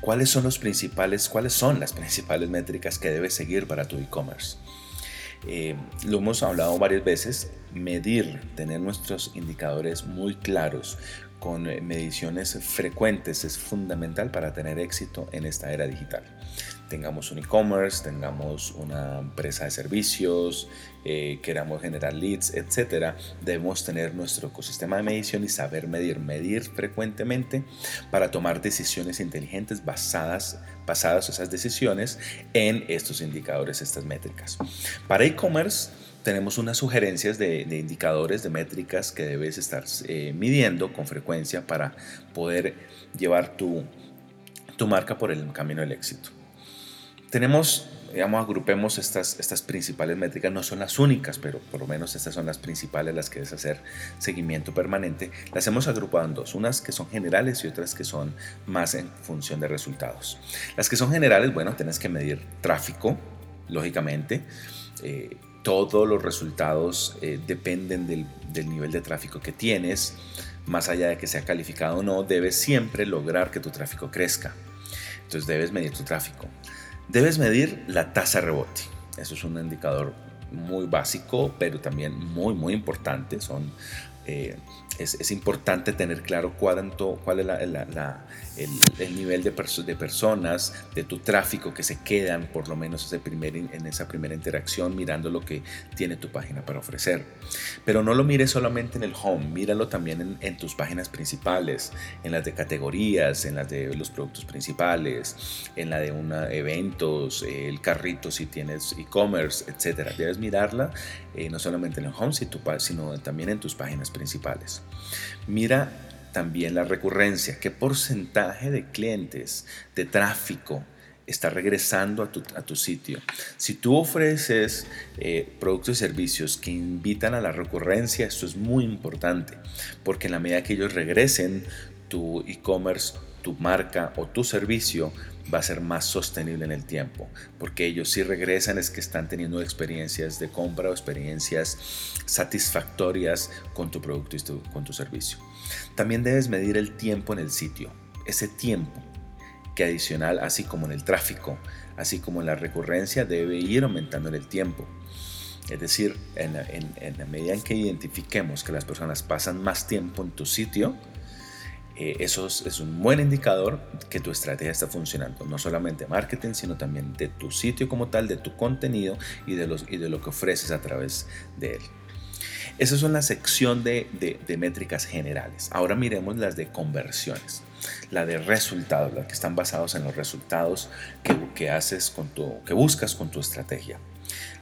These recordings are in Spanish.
¿Cuáles son los principales, cuáles son las principales métricas que debes seguir para tu e-commerce? Eh, lo hemos hablado varias veces, medir, tener nuestros indicadores muy claros con eh, mediciones frecuentes es fundamental para tener éxito en esta era digital tengamos un e-commerce, tengamos una empresa de servicios, eh, queramos generar leads, etcétera, debemos tener nuestro ecosistema de medición y saber medir, medir frecuentemente para tomar decisiones inteligentes basadas, basadas esas decisiones en estos indicadores, estas métricas. Para e-commerce, tenemos unas sugerencias de, indicadores, de métricas que debes estar eh, midiendo con frecuencia para poder llevar tu, tu marca por el camino del éxito. Tenemos, digamos, agrupemos estas, estas principales métricas, no son las únicas, pero por lo menos estas son las principales, las que debes hacer seguimiento permanente. Las hemos agrupado en dos, unas que son generales y otras que son más en función de resultados. Las que son generales, bueno, tienes que medir tráfico, lógicamente. Eh, todos los resultados eh, dependen del, del nivel de tráfico que tienes. Más allá de que sea calificado o no, debes siempre lograr que tu tráfico crezca. Entonces debes medir tu tráfico. Debes medir la tasa rebote. Eso es un indicador muy básico, pero también muy, muy importante. Son eh, es, importante tener claro cuánto, cuál es el, nivel de, de, personas, de tu tráfico que se quedan por lo menos ese primer, en esa primera interacción mirando lo que tiene tu página para ofrecer. Pero no lo mires solamente en el home, míralo también en, tus páginas principales, en las de categorías, en las de los productos principales, en la de una, eventos, el carrito si tienes e-commerce, etc. Debes mirarla eh, no solamente en el home, sino también en tus páginas principales. Mira también la recurrencia, qué porcentaje de clientes, de tráfico está regresando a tu, sitio. Si tú ofreces eh, productos y servicios que invitan a la recurrencia, esto es muy importante, porque en la medida que ellos regresen, tu e-commerce, tu marca o tu servicio va a ser más sostenible en el tiempo, porque ellos si regresan es que están teniendo experiencias de compra o experiencias satisfactorias con tu producto y con tu servicio. También debes medir el tiempo en el sitio, ese tiempo que adicional, así como en el tráfico, así como en la recurrencia, debe ir aumentando en el tiempo. Es decir, en, en la medida en que identifiquemos que las personas pasan más tiempo en tu sitio, eh, eso es, un buen indicador que tu estrategia está funcionando, no solamente marketing, sino también de tu sitio como tal, de tu contenido y de, lo que ofreces a través de él. Esa es una sección de, de, métricas generales. Ahora miremos las de conversiones, la de resultados, las que están basados en los resultados que haces con tu, que buscas con tu estrategia.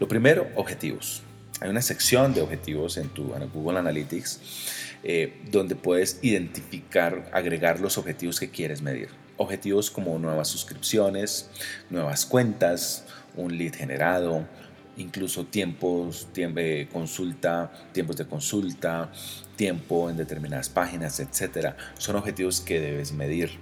Lo primero, objetivos. Hay una sección de objetivos en tu Google Analytics eh, donde puedes identificar, agregar los objetivos que quieres medir. Objetivos como nuevas suscripciones, nuevas cuentas, un lead generado, incluso tiempos, tiempo de consulta, tiempos de consulta, tiempo en determinadas páginas, etcétera. Son objetivos que debes medir.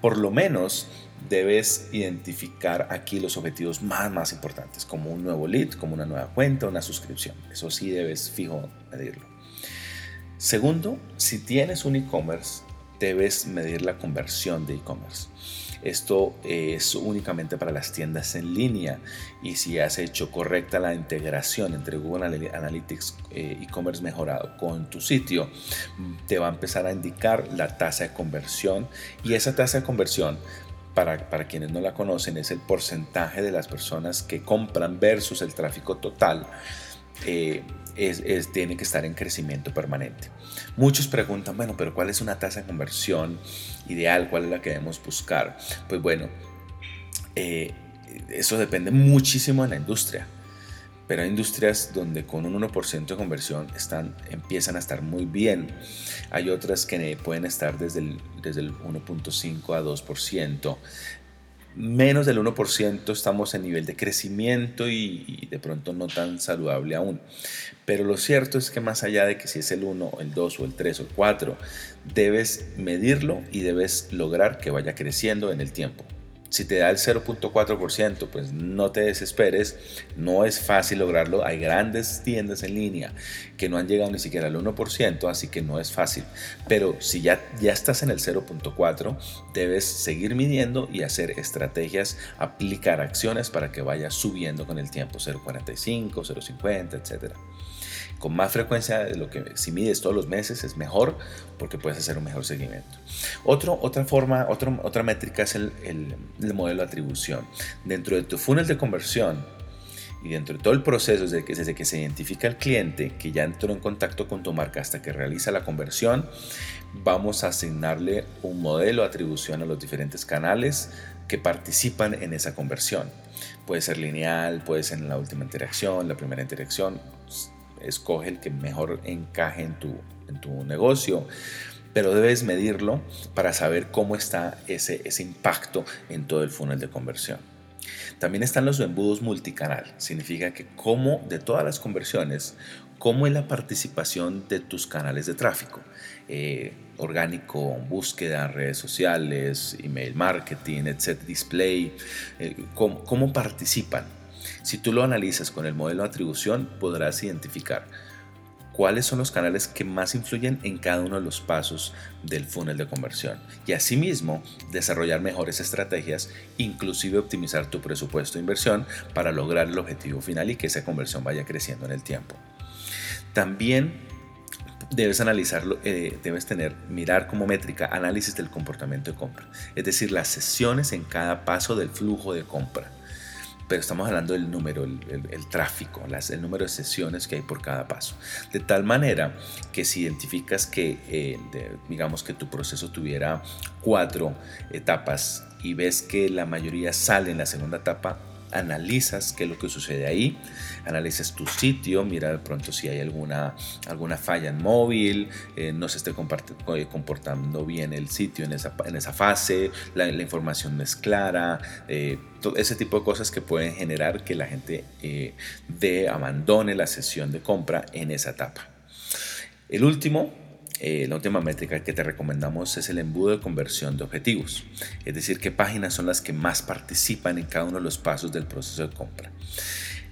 Por lo menos debes identificar aquí los objetivos más, más importantes, como un nuevo lead, como una nueva cuenta, una suscripción. Eso sí debes fijo medirlo. Segundo, si tienes un e-commerce, debes medir la conversión de e-commerce. Esto es únicamente para las tiendas en línea y si has hecho correcta la integración entre Google Analytics eh, e-commerce mejorado con tu sitio, te va a empezar a indicar la tasa de conversión y esa tasa de conversión para, para, quienes no la conocen, es el porcentaje de las personas que compran versus el tráfico total. Eh, es, tiene que estar en crecimiento permanente. Muchos preguntan, bueno, pero ¿cuál es una tasa de conversión ideal? ¿Cuál es la que debemos buscar? Pues bueno, eh, eso depende muchísimo de la industria. Pero hay industrias donde con un 1% de conversión están, empiezan a estar muy bien. Hay otras que pueden estar desde el, desde el 1.5 a 2%. menos del 1% estamos en nivel de crecimiento y, de pronto no tan saludable aún. Pero lo cierto es que más allá de que si es el 1, el 2 o el 3 o el 4, debes medirlo y debes lograr que vaya creciendo en el tiempo. Si te da el 0.4%, pues no te desesperes, no es fácil lograrlo. Hay grandes tiendas en línea que no han llegado ni siquiera al 1%, así que no es fácil. Pero si ya, ya estás en el 0.4, debes seguir midiendo y hacer estrategias, aplicar acciones para que vaya subiendo con el tiempo, 0.45, 0.50, etcétera con más frecuencia de lo que si mides todos los meses es mejor porque puedes hacer un mejor seguimiento. Otro, otra forma, otra otra métrica es el, el, modelo de atribución. Dentro de tu funnel de conversión y dentro de todo el proceso desde que, desde que se identifica el cliente que ya entró en contacto con tu marca hasta que realiza la conversión, vamos a asignarle un modelo de atribución a los diferentes canales que participan en esa conversión. Puede ser lineal, puede ser en la última interacción, la primera interacción, escoge el que mejor encaje en tu, en tu negocio, pero debes medirlo para saber cómo está ese, ese impacto en todo el funnel de conversión. También están los embudos multicanal. Significa que como de todas las conversiones, cómo es la participación de tus canales de tráfico. Eh, orgánico, búsqueda, redes sociales, email marketing, etc. Display. Eh, cómo, cómo participan si tú lo analizas con el modelo de atribución, podrás identificar cuáles son los canales que más influyen en cada uno de los pasos del funnel de conversión y asimismo desarrollar mejores estrategias, inclusive optimizar tu presupuesto de inversión para lograr el objetivo final y que esa conversión vaya creciendo en el tiempo. También debes analizarlo, eh, debes tener, mirar como métrica análisis del comportamiento de compra, es decir, las sesiones en cada paso del flujo de compra estamos hablando del número, el, tráfico, las, el número de sesiones que hay por cada paso. De tal manera que si identificas que, eh, digamos que tu proceso tuviera cuatro etapas y ves que la mayoría sale en la segunda etapa, analizas qué es lo que sucede ahí, analizas tu sitio, mira de pronto si hay alguna, alguna falla en móvil, eh, no se esté eh, comportando bien el sitio en esa, en esa fase, la, información no es clara, eh, todo ese tipo de cosas que pueden generar que la gente de, abandone la sesión de compra en esa etapa. El último eh, la última métrica que te recomendamos es el embudo de conversión de objetivos, es decir, qué páginas son las que más participan en cada uno de los pasos del proceso de compra.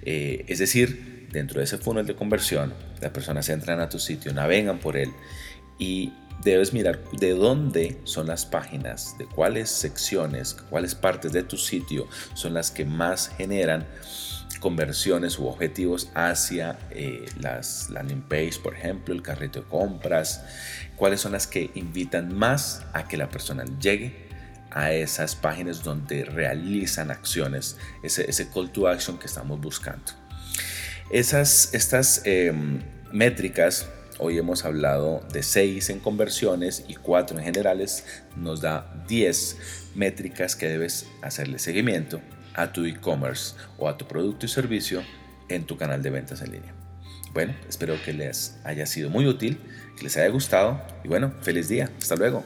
Eh, es decir, dentro de ese funnel de conversión, las personas entran a tu sitio, navegan por él y debes mirar de dónde son las páginas, de cuáles secciones, cuáles partes de tu sitio son las que más generan conversiones u objetivos hacia eh, las landing page, por ejemplo, el carrito de compras, cuáles son las que invitan más a que la persona llegue a esas páginas donde realizan acciones, ese, call to action que estamos buscando. Esas, estas em, métricas, hoy hemos hablado de 6 en conversiones y 4 en generales, nos da 10 métricas que debes hacerle seguimiento a tu e-commerce o a tu producto y servicio en tu canal de ventas en línea. Bueno, espero que les haya sido muy útil, que les haya gustado y bueno, feliz día. Hasta luego.